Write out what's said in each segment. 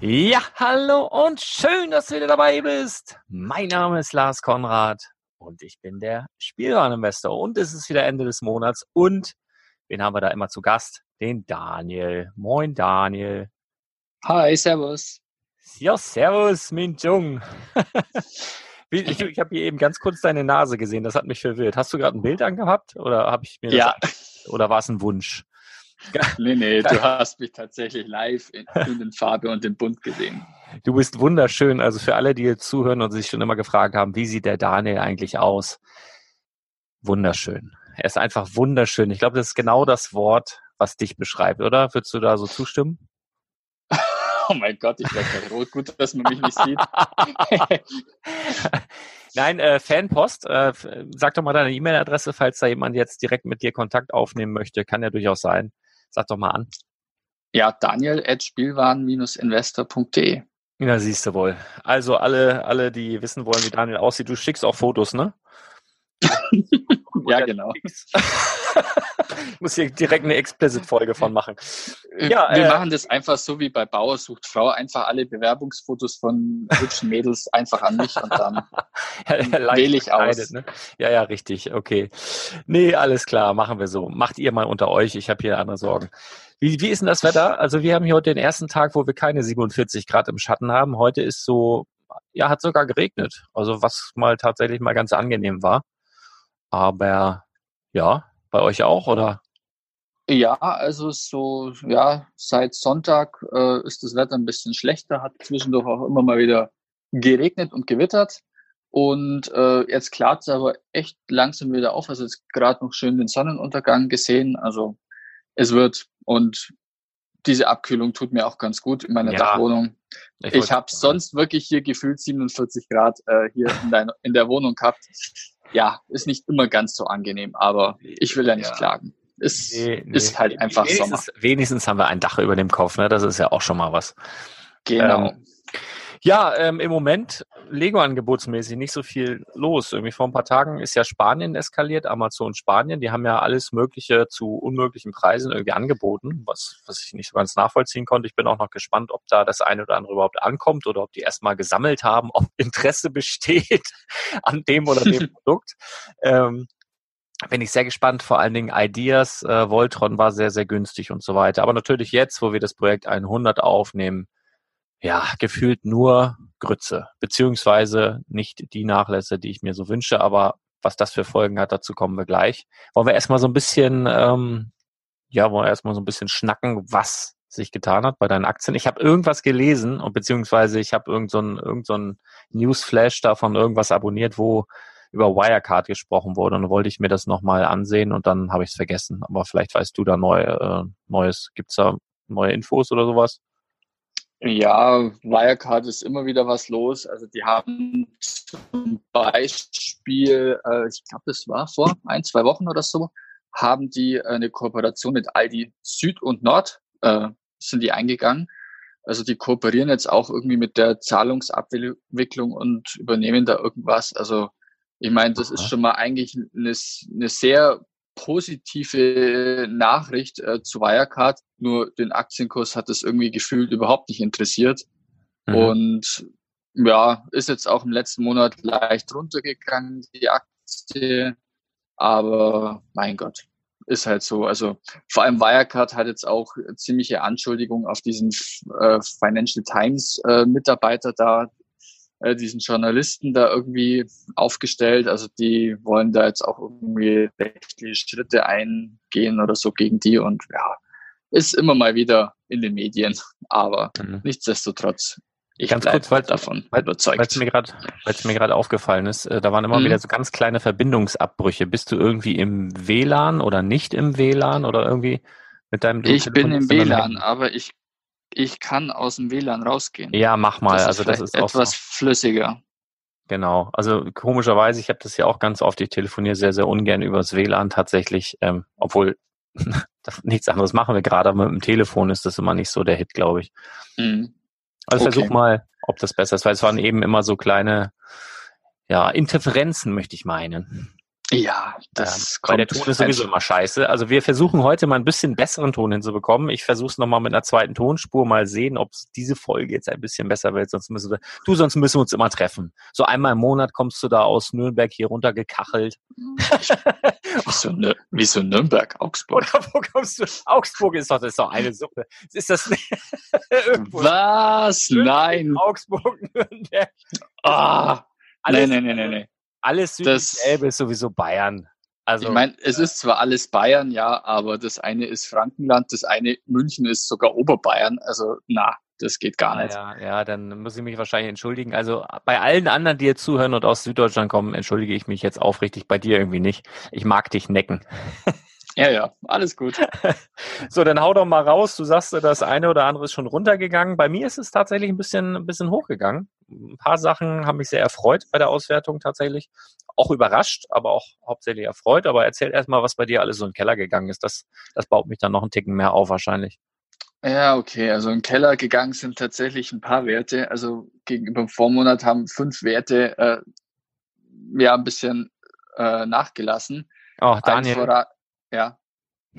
Ja, hallo und schön, dass du wieder dabei bist. Mein Name ist Lars Konrad und ich bin der Spielwareninvestor und es ist wieder Ende des Monats und wen haben wir da immer zu Gast? Den Daniel. Moin Daniel. Hi, servus. Ja, servus, Min Jung. ich, ich habe hier eben ganz kurz deine Nase gesehen, das hat mich verwirrt. Hast du gerade ein Bild angehabt oder habe ich mir ja. das, oder war es ein Wunsch? Nee, nee, du hast mich tatsächlich live in, in Farbe und in Bunt gesehen. Du bist wunderschön. Also für alle, die jetzt zuhören und sich schon immer gefragt haben, wie sieht der Daniel eigentlich aus? Wunderschön. Er ist einfach wunderschön. Ich glaube, das ist genau das Wort, was dich beschreibt, oder? Würdest du da so zustimmen? Oh mein Gott, ich werde rot. Gut, dass man mich nicht sieht. Nein, äh, Fanpost, äh, sag doch mal deine E-Mail-Adresse, falls da jemand jetzt direkt mit dir Kontakt aufnehmen möchte. Kann ja durchaus sein. Sag doch mal an. Ja, Daniel at spielwaren-investor.de. Ja, siehst du wohl. Also alle, alle, die wissen wollen, wie Daniel aussieht, du schickst auch Fotos, ne? ja, genau. ich muss hier direkt eine Explicit-Folge von machen. Ja, wir äh, machen das einfach so wie bei Bauer sucht Frau, einfach alle Bewerbungsfotos von hübschen Mädels einfach an mich und dann wähle ich aus. Ne? Ja, ja, richtig, okay. Nee, alles klar, machen wir so. Macht ihr mal unter euch, ich habe hier andere Sorgen. Wie, wie ist denn das Wetter? Also wir haben hier heute den ersten Tag, wo wir keine 47 Grad im Schatten haben. Heute ist so ja, hat sogar geregnet. Also was mal tatsächlich mal ganz angenehm war. Aber ja, bei euch auch, oder? Ja, also so, ja, seit Sonntag äh, ist das Wetter ein bisschen schlechter, hat zwischendurch auch immer mal wieder geregnet und gewittert. Und äh, jetzt klart es aber echt langsam wieder auf. Also jetzt gerade noch schön den Sonnenuntergang gesehen. Also es wird und diese Abkühlung tut mir auch ganz gut in meiner ja, Dachwohnung. Ich, ich habe sonst wirklich hier gefühlt 47 Grad äh, hier in, dein, in der Wohnung gehabt. Ja, ist nicht immer ganz so angenehm, aber ich will ja nicht ja. klagen. Es nee, nee. ist halt einfach wenigstens, Sommer. Wenigstens haben wir ein Dach über dem Kopf, ne? Das ist ja auch schon mal was. Genau. Ähm, ja, ähm, im Moment Lego-angebotsmäßig nicht so viel los. Irgendwie vor ein paar Tagen ist ja Spanien eskaliert, Amazon Spanien. Die haben ja alles Mögliche zu unmöglichen Preisen irgendwie angeboten, was, was ich nicht so ganz nachvollziehen konnte. Ich bin auch noch gespannt, ob da das eine oder andere überhaupt ankommt oder ob die erstmal gesammelt haben, ob Interesse besteht an dem oder dem Produkt. Ähm, bin ich sehr gespannt. Vor allen Dingen Ideas, äh, Voltron war sehr, sehr günstig und so weiter. Aber natürlich jetzt, wo wir das Projekt 100 aufnehmen, ja, gefühlt nur Grütze, beziehungsweise nicht die Nachlässe, die ich mir so wünsche, aber was das für Folgen hat, dazu kommen wir gleich. Wollen wir erstmal so ein bisschen, ähm, ja, wollen wir erstmal so ein bisschen schnacken, was sich getan hat bei deinen Aktien. Ich habe irgendwas gelesen und beziehungsweise ich habe irgendein so irgend so Newsflash davon irgendwas abonniert, wo über Wirecard gesprochen wurde und wollte ich mir das nochmal ansehen und dann habe ich es vergessen. Aber vielleicht weißt du da neu, äh, Neues. Gibt's da neue Infos oder sowas? Ja, Wirecard ist immer wieder was los. Also die haben zum Beispiel, äh, ich glaube, das war vor ein, zwei Wochen oder so, haben die eine Kooperation mit Aldi Süd und Nord, äh, sind die eingegangen. Also die kooperieren jetzt auch irgendwie mit der Zahlungsabwicklung und übernehmen da irgendwas. Also ich meine, das ist schon mal eigentlich eine, eine sehr positive Nachricht äh, zu Wirecard, nur den Aktienkurs hat es irgendwie gefühlt überhaupt nicht interessiert. Mhm. Und ja, ist jetzt auch im letzten Monat leicht runtergegangen, die Aktie. Aber mein Gott, ist halt so. Also vor allem Wirecard hat jetzt auch ziemliche Anschuldigungen auf diesen äh, Financial Times äh, Mitarbeiter da, äh, diesen Journalisten da irgendwie aufgestellt. Also die wollen da jetzt auch irgendwie rechtliche Schritte eingehen oder so gegen die und ja, ist immer mal wieder in den Medien, aber mhm. nichtsdestotrotz. Ich ganz kurz, weil davon weil, überzeugt. Weil es mir gerade, aufgefallen ist, äh, da waren immer mhm. wieder so ganz kleine Verbindungsabbrüche. Bist du irgendwie im WLAN oder nicht im WLAN oder irgendwie mit deinem? Ich bin im WLAN, aber ich ich kann aus dem WLAN rausgehen. Ja, mach mal. Das also das ist etwas flüssiger. Genau. Also komischerweise, ich habe das ja auch ganz oft. Ich telefoniere sehr, sehr ungern übers WLAN tatsächlich, ähm, obwohl nichts anderes machen wir gerade, aber mit dem Telefon ist das immer nicht so der Hit, glaube ich. Mhm. Also okay. versuch mal, ob das besser ist, weil es waren eben immer so kleine ja, Interferenzen, möchte ich meinen. Ja, das ähm, Weil der Ton ist sowieso immer scheiße. Also wir versuchen heute mal ein bisschen besseren Ton hinzubekommen. Ich versuche es nochmal mit einer zweiten Tonspur, mal sehen, ob diese Folge jetzt ein bisschen besser wird. Sonst müssen wir, du, sonst müssen wir uns immer treffen. So einmal im Monat kommst du da aus Nürnberg hier runtergekachelt. wieso, ne, wieso Nürnberg? Augsburg? Oder wo kommst du? Augsburg ist doch, das ist doch eine Suppe. Ist das nicht? Was? Nein. Augsburg, Nürnberg. Ah. Alles, nee, nee, nee, nee. Alles südlich Elbe ist sowieso Bayern. Also, ich meine, es ist zwar alles Bayern, ja, aber das eine ist Frankenland, das eine München ist sogar Oberbayern. Also na, das geht gar nicht. Ja, ja, dann muss ich mich wahrscheinlich entschuldigen. Also bei allen anderen, die jetzt zuhören und aus Süddeutschland kommen, entschuldige ich mich jetzt aufrichtig. Bei dir irgendwie nicht. Ich mag dich necken. Ja, ja, alles gut. so, dann hau doch mal raus. Du sagst, das eine oder andere ist schon runtergegangen. Bei mir ist es tatsächlich ein bisschen, ein bisschen hochgegangen. Ein paar Sachen haben mich sehr erfreut bei der Auswertung tatsächlich. Auch überrascht, aber auch hauptsächlich erfreut. Aber erzähl erstmal, was bei dir alles so in den Keller gegangen ist. Das, das baut mich dann noch einen Ticken mehr auf wahrscheinlich. Ja, okay. Also im Keller gegangen sind tatsächlich ein paar Werte. Also gegenüber dem Vormonat haben fünf Werte äh, ja ein bisschen äh, nachgelassen. Oh, Daniel. Ja.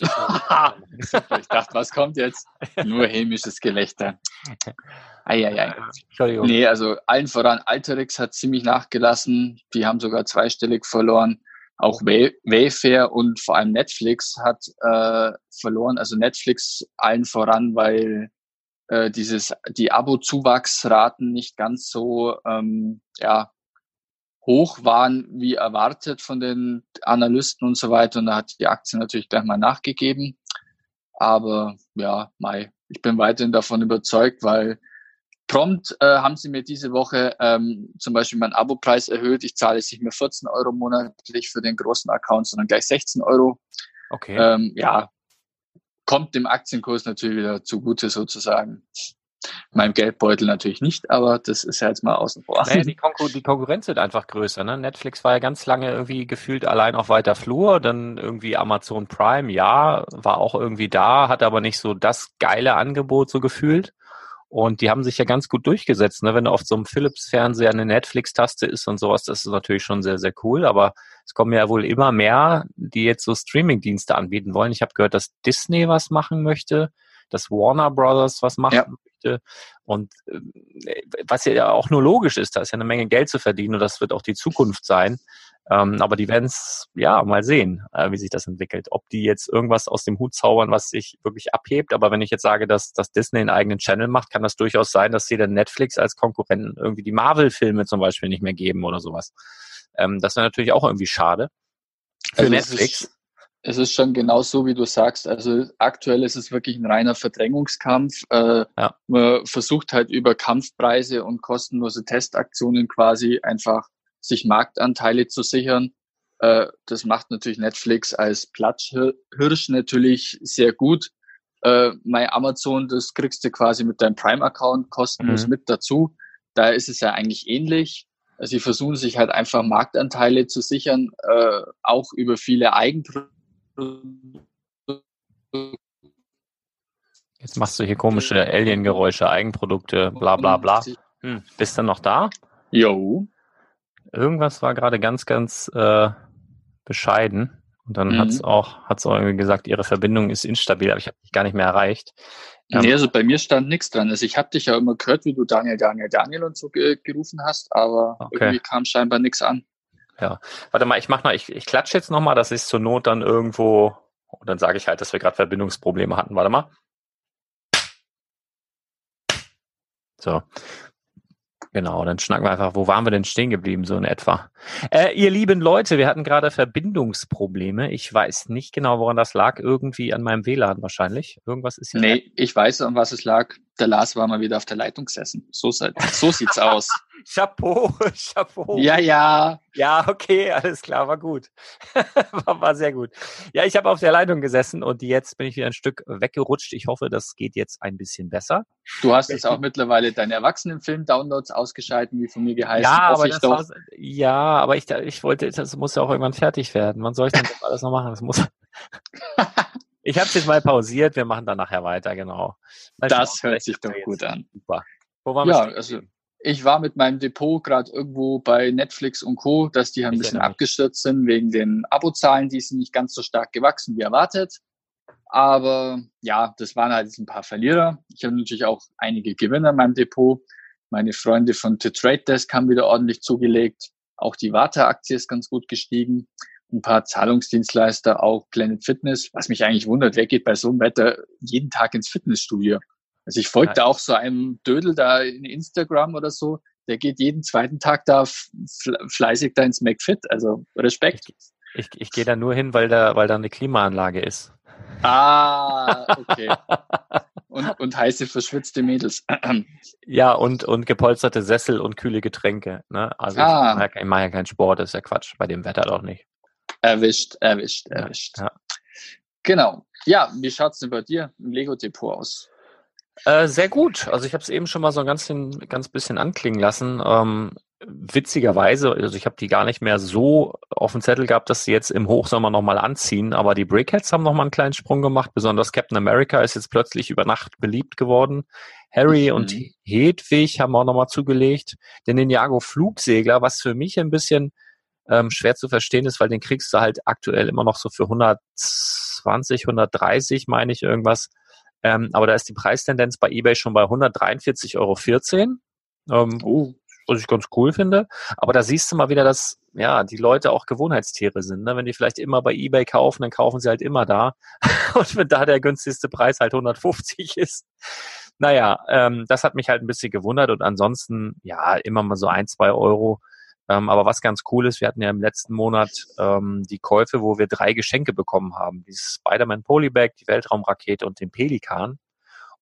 ich dachte, was kommt jetzt? Nur hämisches Gelächter. Eieiei. Entschuldigung. Nee, also allen voran, Alterix hat ziemlich nachgelassen. Die haben sogar zweistellig verloren. Auch Wayfair und vor allem Netflix hat äh, verloren. Also Netflix allen voran, weil äh, dieses, die Abo-Zuwachsraten nicht ganz so ähm, ja, hoch waren wie erwartet von den Analysten und so weiter. Und da hat die Aktie natürlich gleich mal nachgegeben. Aber ja, Mai, ich bin weiterhin davon überzeugt, weil prompt äh, haben sie mir diese Woche ähm, zum Beispiel meinen Abo-Preis erhöht. Ich zahle jetzt nicht mehr 14 Euro monatlich für den großen Account, sondern gleich 16 Euro. Okay. Ähm, ja, kommt dem Aktienkurs natürlich wieder zugute sozusagen. Meinem Geldbeutel natürlich nicht, aber das ist ja jetzt mal außen vor. Naja, die, Konkur die Konkurrenz wird einfach größer. Ne? Netflix war ja ganz lange irgendwie gefühlt allein auf weiter Flur, dann irgendwie Amazon Prime, ja, war auch irgendwie da, hat aber nicht so das geile Angebot so gefühlt. Und die haben sich ja ganz gut durchgesetzt. Ne? Wenn auf so einem Philips-Fernseher eine Netflix-Taste ist und sowas, das ist natürlich schon sehr, sehr cool. Aber es kommen ja wohl immer mehr, die jetzt so Streaming-Dienste anbieten wollen. Ich habe gehört, dass Disney was machen möchte, dass Warner Brothers was machen ja. möchte. Und äh, was ja auch nur logisch ist, da ist ja eine Menge Geld zu verdienen und das wird auch die Zukunft sein. Ähm, aber die werden es ja mal sehen, äh, wie sich das entwickelt. Ob die jetzt irgendwas aus dem Hut zaubern, was sich wirklich abhebt. Aber wenn ich jetzt sage, dass, dass Disney einen eigenen Channel macht, kann das durchaus sein, dass sie dann Netflix als Konkurrenten irgendwie die Marvel-Filme zum Beispiel nicht mehr geben oder sowas. Ähm, das wäre natürlich auch irgendwie schade. Für also Netflix. Es ist, es ist schon genau so, wie du sagst. Also aktuell ist es wirklich ein reiner Verdrängungskampf. Äh, ja. Man versucht halt über Kampfpreise und kostenlose Testaktionen quasi einfach sich Marktanteile zu sichern. Äh, das macht natürlich Netflix als Platzhirsch natürlich sehr gut. Äh, mein Amazon, das kriegst du quasi mit deinem Prime-Account kostenlos mhm. mit dazu. Da ist es ja eigentlich ähnlich. Sie versuchen sich halt einfach Marktanteile zu sichern, äh, auch über viele Eigenprodukte. Jetzt machst du hier komische Alien-Geräusche, Eigenprodukte, bla bla bla. Hm, bist du noch da? Jo. Irgendwas war gerade ganz, ganz äh, bescheiden. Und dann mhm. hat es auch, hat's auch irgendwie gesagt, ihre Verbindung ist instabil, aber ich habe dich gar nicht mehr erreicht. Ähm, nee, also bei mir stand nichts dran. Also ich habe dich ja immer gehört, wie du Daniel, Daniel, Daniel und so ge gerufen hast, aber okay. irgendwie kam scheinbar nichts an. Ja, warte mal, ich mach mal, ich, ich klatsche jetzt nochmal, dass ich zur Not dann irgendwo, und dann sage ich halt, dass wir gerade Verbindungsprobleme hatten. Warte mal. So, Genau, dann schnacken wir einfach, wo waren wir denn stehen geblieben, so in etwa. Äh, ihr lieben Leute, wir hatten gerade Verbindungsprobleme. Ich weiß nicht genau, woran das lag. Irgendwie an meinem WLAN wahrscheinlich. Irgendwas ist hier. Nee, ich weiß, an was es lag. Der Lars war mal wieder auf der Leitung gesessen. So, so sieht's aus. Chapeau, Chapeau. Ja, ja. Ja, okay, alles klar, war gut. war, war, sehr gut. Ja, ich habe auf der Leitung gesessen und jetzt bin ich wieder ein Stück weggerutscht. Ich hoffe, das geht jetzt ein bisschen besser. Du hast jetzt auch mittlerweile deine Erwachsenenfilm-Downloads ausgeschalten, wie von mir geheißen. Ja, aber das war, ja, aber ich, ich wollte, das muss ja auch irgendwann fertig werden. Wann soll ich denn das alles noch machen? Das muss. Ich habe es jetzt mal pausiert. Wir machen dann nachher weiter, genau. Mal das schauen, hört sich doch gut an. Super. Wo waren ja, wir also ich war mit meinem Depot gerade irgendwo bei Netflix und Co., dass die ein ich bisschen abgestürzt sind wegen den Abozahlen, die sind nicht ganz so stark gewachsen wie erwartet. Aber ja, das waren halt ein paar Verlierer. Ich habe natürlich auch einige Gewinner in meinem Depot. Meine Freunde von The Trade Desk haben wieder ordentlich zugelegt. Auch die Warta-Aktie ist ganz gut gestiegen. Ein paar Zahlungsdienstleister, auch Planet Fitness. Was mich eigentlich wundert, wer geht bei so einem Wetter jeden Tag ins Fitnessstudio? Also ich folge da auch so einem Dödel da in Instagram oder so, der geht jeden zweiten Tag da fleißig da ins McFit. Also Respekt. Ich, ich, ich gehe da nur hin, weil da, weil da eine Klimaanlage ist. Ah, okay. und, und heiße verschwitzte Mädels. ja, und, und gepolsterte Sessel und kühle Getränke. Ne? Also ah. ich mache ja, keinen Sport, das ist ja Quatsch. Bei dem Wetter doch nicht. Erwischt, erwischt, erwischt. Ja. Genau. Ja, wie schaut's denn bei dir im Lego-Depot aus? Äh, sehr gut. Also ich habe es eben schon mal so ein ganz, ganz bisschen anklingen lassen. Ähm, witzigerweise, also ich habe die gar nicht mehr so auf dem Zettel gehabt, dass sie jetzt im Hochsommer nochmal anziehen, aber die Brickheads haben nochmal einen kleinen Sprung gemacht. Besonders Captain America ist jetzt plötzlich über Nacht beliebt geworden. Harry mhm. und Hedwig haben auch nochmal zugelegt. Den Ninjago Flugsegler, was für mich ein bisschen ähm, schwer zu verstehen ist, weil den kriegst du halt aktuell immer noch so für 120, 130, meine ich irgendwas ähm, aber da ist die Preistendenz bei eBay schon bei 143,14 Euro. Ähm, oh. Was ich ganz cool finde. Aber da siehst du mal wieder, dass ja die Leute auch Gewohnheitstiere sind. Ne? Wenn die vielleicht immer bei eBay kaufen, dann kaufen sie halt immer da. Und wenn da der günstigste Preis halt 150 ist, Naja, ähm, das hat mich halt ein bisschen gewundert und ansonsten, ja, immer mal so ein, zwei Euro. Ähm, aber was ganz cool ist, wir hatten ja im letzten Monat ähm, die Käufe, wo wir drei Geschenke bekommen haben. Dieses Spider-Man Polybag, die Weltraumrakete und den Pelikan.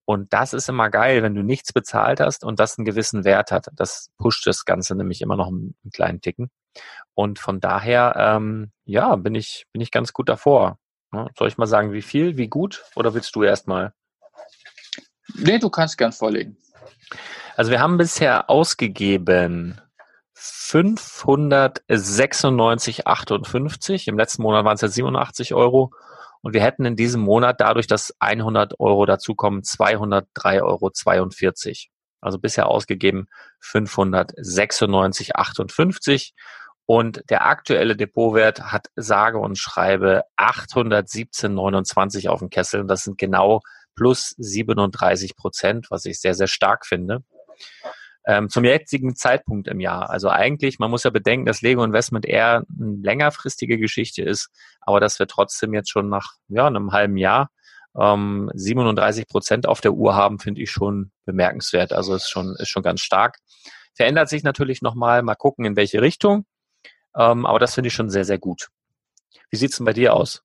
Und das ist immer geil, wenn du nichts bezahlt hast und das einen gewissen Wert hat. Das pusht das Ganze nämlich immer noch einen, einen kleinen Ticken. Und von daher, ähm, ja, bin ich, bin ich ganz gut davor. Soll ich mal sagen, wie viel, wie gut? Oder willst du erstmal? Nee, du kannst gern vorlegen. Also wir haben bisher ausgegeben 596,58. Im letzten Monat waren es ja 87 Euro. Und wir hätten in diesem Monat dadurch, dass 100 Euro dazukommen, 203,42 Euro. Also bisher ausgegeben 596,58. Und der aktuelle Depotwert hat sage und schreibe 817,29 auf dem Kessel. Und das sind genau plus 37 Prozent, was ich sehr, sehr stark finde ähm, zum jetzigen Zeitpunkt im Jahr. Also eigentlich, man muss ja bedenken, dass Lego Investment eher eine längerfristige Geschichte ist, aber dass wir trotzdem jetzt schon nach ja, einem halben Jahr ähm, 37 Prozent auf der Uhr haben, finde ich schon bemerkenswert. Also ist schon, ist schon ganz stark. Verändert sich natürlich nochmal, mal gucken, in welche Richtung. Ähm, aber das finde ich schon sehr, sehr gut. Wie sieht's denn bei dir aus?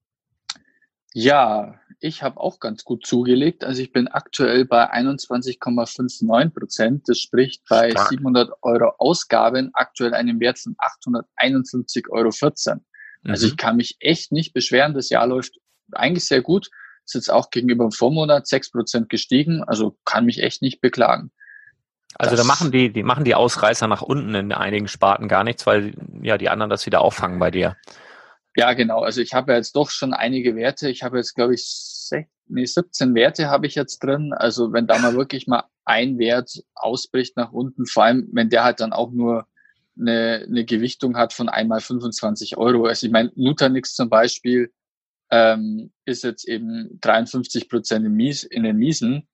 Ja, ich habe auch ganz gut zugelegt. Also ich bin aktuell bei 21,59 Prozent. Das spricht bei Stark. 700 Euro Ausgaben aktuell einen Wert von 851,14 Euro. Also mhm. ich kann mich echt nicht beschweren. Das Jahr läuft eigentlich sehr gut. Ist jetzt auch gegenüber dem Vormonat 6 Prozent gestiegen. Also kann mich echt nicht beklagen. Also das, da machen die, die machen die Ausreißer nach unten in einigen Sparten gar nichts, weil ja die anderen das wieder auffangen bei dir. Ja, genau. Also ich habe jetzt doch schon einige Werte. Ich habe jetzt, glaube ich, 16, nee, 17 Werte habe ich jetzt drin. Also wenn da mal wirklich mal ein Wert ausbricht nach unten, vor allem wenn der halt dann auch nur eine, eine Gewichtung hat von einmal 25 Euro. Also ich meine, Nutanix zum Beispiel ähm, ist jetzt eben 53 Prozent in, Mies, in den Miesen.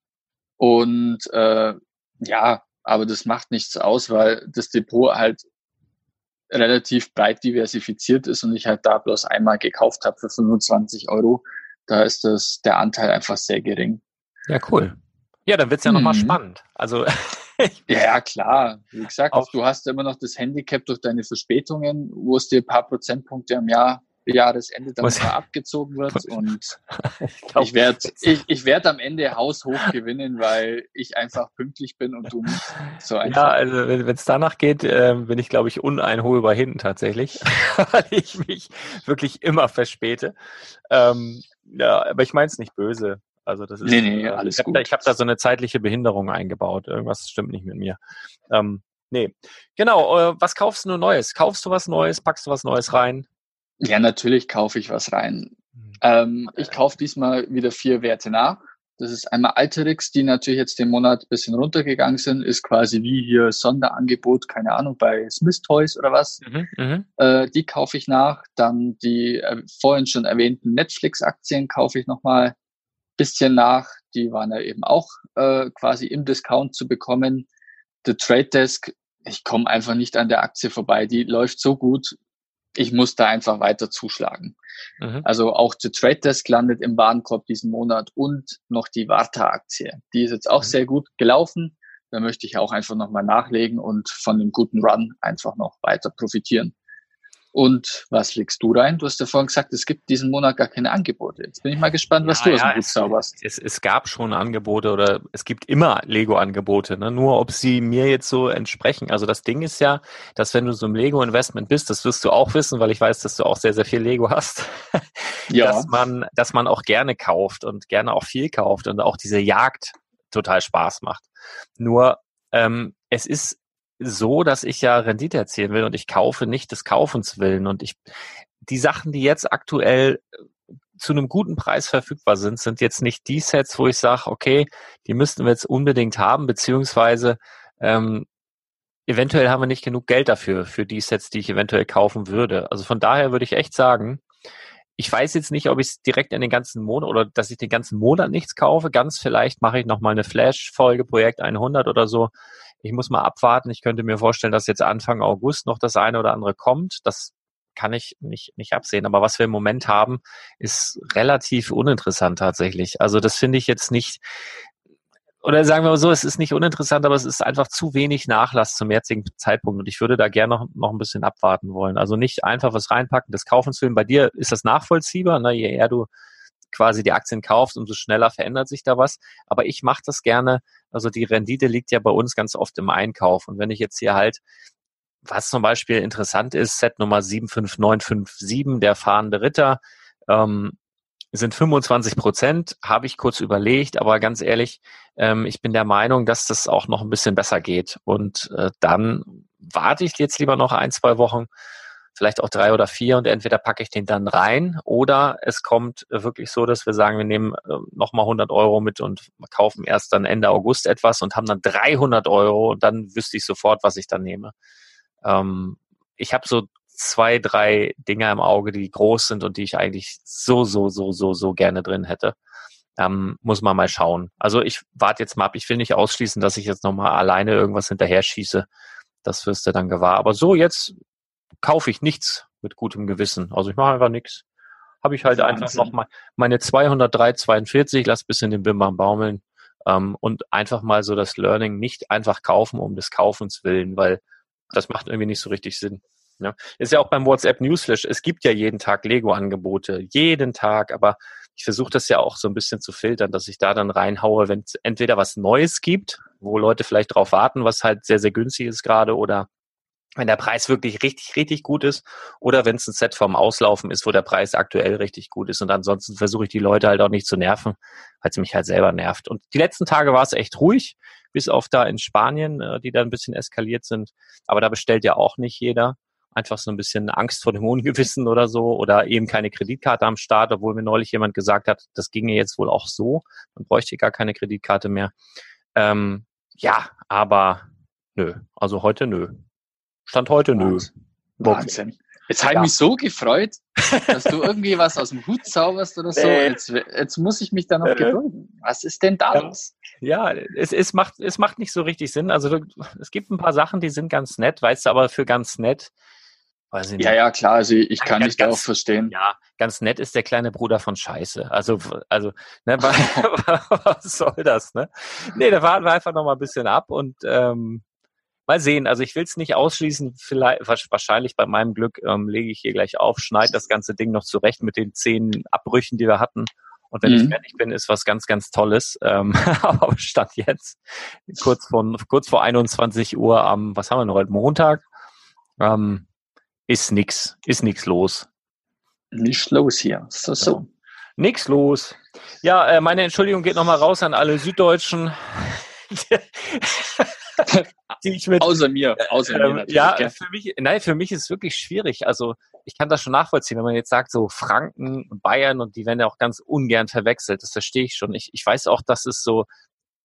Und äh, ja, aber das macht nichts aus, weil das Depot halt relativ breit diversifiziert ist und ich halt da bloß einmal gekauft habe für 25 Euro, da ist das der Anteil einfach sehr gering. Ja, cool. Ja, dann wird's ja mhm. nochmal spannend. Also ja, klar. Wie gesagt, auch, du hast immer noch das Handicap durch deine Verspätungen, wo es dir ein paar Prozentpunkte am Jahr Jahresende dann mal abgezogen wird. Und ich, ich werde ich, ich werd am Ende haushoch gewinnen, weil ich einfach pünktlich bin und du nicht so einfach. Ja, also wenn es danach geht, äh, bin ich, glaube ich, uneinholbar hinten tatsächlich, weil ich mich wirklich immer verspäte. Ähm, ja, aber ich meine es nicht böse. Also das ist, nee, nee, äh, alles ich habe da, hab da so eine zeitliche Behinderung eingebaut. Irgendwas stimmt nicht mit mir. Ähm, nee. Genau, äh, was kaufst du nur Neues? Kaufst du was Neues? Packst du was Neues rein? Ja, natürlich kaufe ich was rein. Mhm. Ähm, ich kaufe diesmal wieder vier Werte nach. Das ist einmal Alterix, die natürlich jetzt den Monat bisschen runtergegangen sind, ist quasi wie hier Sonderangebot, keine Ahnung, bei Smith Toys oder was. Mhm, mhm. äh, die kaufe ich nach. Dann die äh, vorhin schon erwähnten Netflix-Aktien kaufe ich nochmal bisschen nach. Die waren ja eben auch äh, quasi im Discount zu bekommen. The Trade Desk, ich komme einfach nicht an der Aktie vorbei. Die läuft so gut ich muss da einfach weiter zuschlagen. Mhm. Also auch der Trade Desk landet im Warenkorb diesen Monat und noch die Warta-Aktie. Die ist jetzt auch mhm. sehr gut gelaufen. Da möchte ich auch einfach nochmal nachlegen und von dem guten Run einfach noch weiter profitieren. Und was legst du rein? Du hast ja vorhin gesagt, es gibt diesen Monat gar keine Angebote. Jetzt bin ich mal gespannt, was ja, du aus dem Hut zauberst. Es, es, gab schon Angebote oder es gibt immer Lego-Angebote. Ne? Nur ob sie mir jetzt so entsprechen. Also das Ding ist ja, dass wenn du so im Lego-Investment bist, das wirst du auch wissen, weil ich weiß, dass du auch sehr, sehr viel Lego hast, ja. dass man, dass man auch gerne kauft und gerne auch viel kauft und auch diese Jagd total Spaß macht. Nur ähm, es ist so, dass ich ja Rendite erzielen will und ich kaufe nicht des Kaufens willen. Und ich, die Sachen, die jetzt aktuell äh, zu einem guten Preis verfügbar sind, sind jetzt nicht die Sets, wo ich sage, okay, die müssten wir jetzt unbedingt haben, beziehungsweise ähm, eventuell haben wir nicht genug Geld dafür, für die Sets, die ich eventuell kaufen würde. Also von daher würde ich echt sagen, ich weiß jetzt nicht, ob ich es direkt in den ganzen Monat oder dass ich den ganzen Monat nichts kaufe. Ganz vielleicht mache ich noch mal eine Flash-Folge, Projekt 100 oder so. Ich muss mal abwarten. Ich könnte mir vorstellen, dass jetzt Anfang August noch das eine oder andere kommt. Das kann ich nicht, nicht absehen. Aber was wir im Moment haben, ist relativ uninteressant tatsächlich. Also das finde ich jetzt nicht, oder sagen wir mal so, es ist nicht uninteressant, aber es ist einfach zu wenig Nachlass zum jetzigen Zeitpunkt und ich würde da gerne noch, noch ein bisschen abwarten wollen. Also nicht einfach was reinpacken, das kaufen zu will. Bei dir ist das nachvollziehbar, ne? je eher du quasi die Aktien kaufst, umso schneller verändert sich da was. Aber ich mache das gerne. Also die Rendite liegt ja bei uns ganz oft im Einkauf. Und wenn ich jetzt hier halt, was zum Beispiel interessant ist, Set Nummer 75957, der fahrende Ritter, ähm, sind 25 Prozent, habe ich kurz überlegt, aber ganz ehrlich, ähm, ich bin der Meinung, dass das auch noch ein bisschen besser geht. Und äh, dann warte ich jetzt lieber noch ein, zwei Wochen, vielleicht auch drei oder vier und entweder packe ich den dann rein oder es kommt wirklich so, dass wir sagen, wir nehmen äh, nochmal 100 Euro mit und kaufen erst dann Ende August etwas und haben dann 300 Euro und dann wüsste ich sofort, was ich dann nehme. Ähm, ich habe so zwei, drei Dinger im Auge, die groß sind und die ich eigentlich so, so, so, so, so gerne drin hätte. Ähm, muss man mal schauen. Also ich warte jetzt mal ab. Ich will nicht ausschließen, dass ich jetzt nochmal alleine irgendwas hinterher schieße. Das wirst du dann gewahr. Aber so jetzt kaufe ich nichts mit gutem Gewissen. Also ich mache einfach nichts. Habe ich halt Wahnsinn. einfach noch mal meine 203, 42, lass bisschen den Bimbam baumeln ähm, und einfach mal so das Learning nicht einfach kaufen um des Kaufens willen, weil das macht irgendwie nicht so richtig Sinn. Ja. Ist ja auch beim WhatsApp Newsflash. Es gibt ja jeden Tag Lego-Angebote, jeden Tag, aber ich versuche das ja auch so ein bisschen zu filtern, dass ich da dann reinhaue, wenn es entweder was Neues gibt, wo Leute vielleicht drauf warten, was halt sehr, sehr günstig ist gerade, oder wenn der Preis wirklich richtig, richtig gut ist, oder wenn es ein Set vom Auslaufen ist, wo der Preis aktuell richtig gut ist. Und ansonsten versuche ich die Leute halt auch nicht zu nerven, weil es mich halt selber nervt. Und die letzten Tage war es echt ruhig, bis auf da in Spanien, äh, die da ein bisschen eskaliert sind. Aber da bestellt ja auch nicht jeder einfach so ein bisschen Angst vor dem Ungewissen oder so oder eben keine Kreditkarte am Start, obwohl mir neulich jemand gesagt hat, das ginge jetzt wohl auch so, man bräuchte gar keine Kreditkarte mehr. Ähm, ja, aber nö, also heute nö. Stand heute nö. Wahnsinn. Jetzt habe ich mich so gefreut, dass du irgendwie was aus dem Hut zauberst oder so. Jetzt, jetzt muss ich mich da noch äh. gedulden. Was ist denn da los? Ja, es, es, macht, es macht nicht so richtig Sinn. Also es gibt ein paar Sachen, die sind ganz nett, weißt du, aber für ganz nett Weiß ich nicht. Ja, ja, klar, also ich kann dich da auch verstehen. Ja, ganz nett ist der kleine Bruder von Scheiße. Also, also, ne, was soll das, ne? Nee, da warten wir einfach noch mal ein bisschen ab und ähm, mal sehen. Also ich will es nicht ausschließen, vielleicht wahrscheinlich bei meinem Glück ähm, lege ich hier gleich auf, schneide das ganze Ding noch zurecht mit den zehn Abbrüchen, die wir hatten. Und wenn mhm. ich fertig bin, ist was ganz, ganz Tolles. Ähm, aber statt jetzt, kurz, von, kurz vor 21 Uhr am, was haben wir noch heute, Montag, ähm, ist nix, ist nix los. Nicht los hier. So, so. Nix los. Ja, äh, meine Entschuldigung geht nochmal raus an alle Süddeutschen. die ich mit, außer mir, außer ähm, mir Ja, für mich, nein, für mich ist es wirklich schwierig. Also ich kann das schon nachvollziehen, wenn man jetzt sagt, so Franken Bayern und die werden ja auch ganz ungern verwechselt. Das verstehe ich schon. Ich, ich weiß auch, dass es so,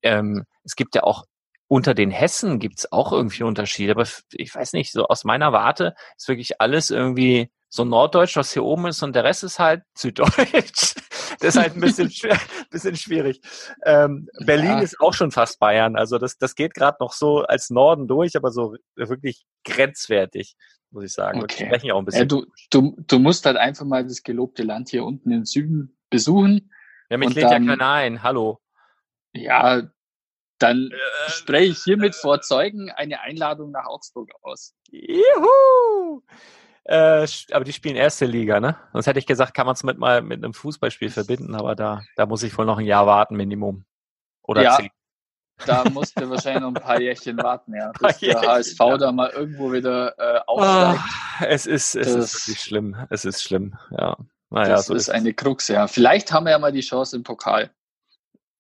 ähm, es gibt ja auch unter den Hessen gibt's auch irgendwie Unterschiede, aber ich weiß nicht, so aus meiner Warte ist wirklich alles irgendwie so norddeutsch, was hier oben ist, und der Rest ist halt süddeutsch. das ist halt ein bisschen, schwer, bisschen schwierig. Ähm, Berlin ja. ist auch schon fast Bayern, also das, das geht gerade noch so als Norden durch, aber so wirklich grenzwertig, muss ich sagen. Okay. Sprechen auch ein bisschen. Ja, du, du, du musst halt einfach mal das gelobte Land hier unten im Süden besuchen. Ja, mich lädt ja keiner ein. Hallo. Ja, dann äh, spreche ich hiermit vor Zeugen eine Einladung nach Augsburg aus. Juhu! Äh, aber die spielen erste Liga, ne? Sonst hätte ich gesagt, kann man es mit mal mit einem Fußballspiel verbinden, aber da, da muss ich wohl noch ein Jahr warten, Minimum. Oder ja, zehn. Da musste wahrscheinlich noch ein paar Jährchen warten, ja. Bis der HSV ja. da mal irgendwo wieder äh, aufsteigt. Oh, es ist, es das, ist wirklich schlimm. Es ist schlimm, ja. Naja, das so ist, eine Krux, ja. Vielleicht haben wir ja mal die Chance im Pokal.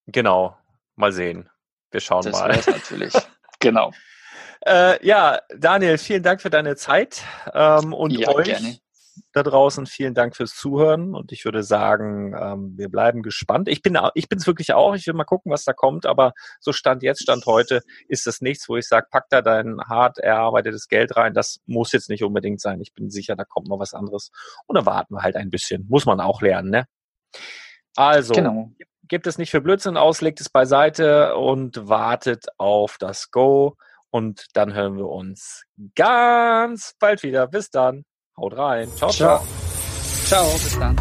Genau. Mal sehen. Wir schauen das mal. Das natürlich. genau. Äh, ja, Daniel, vielen Dank für deine Zeit ähm, und ja, euch gerne. da draußen vielen Dank fürs Zuhören und ich würde sagen, ähm, wir bleiben gespannt. Ich bin ich bin es wirklich auch. Ich will mal gucken, was da kommt, aber so stand jetzt stand heute ist das nichts, wo ich sage, pack da dein hart erarbeitetes Geld rein. Das muss jetzt nicht unbedingt sein. Ich bin sicher, da kommt noch was anderes und dann warten wir halt ein bisschen. Muss man auch lernen, ne? Also, genau gibt es nicht für Blödsinn aus, legt es beiseite und wartet auf das Go. Und dann hören wir uns ganz bald wieder. Bis dann. Haut rein. Ciao, ciao. Ciao, bis dann.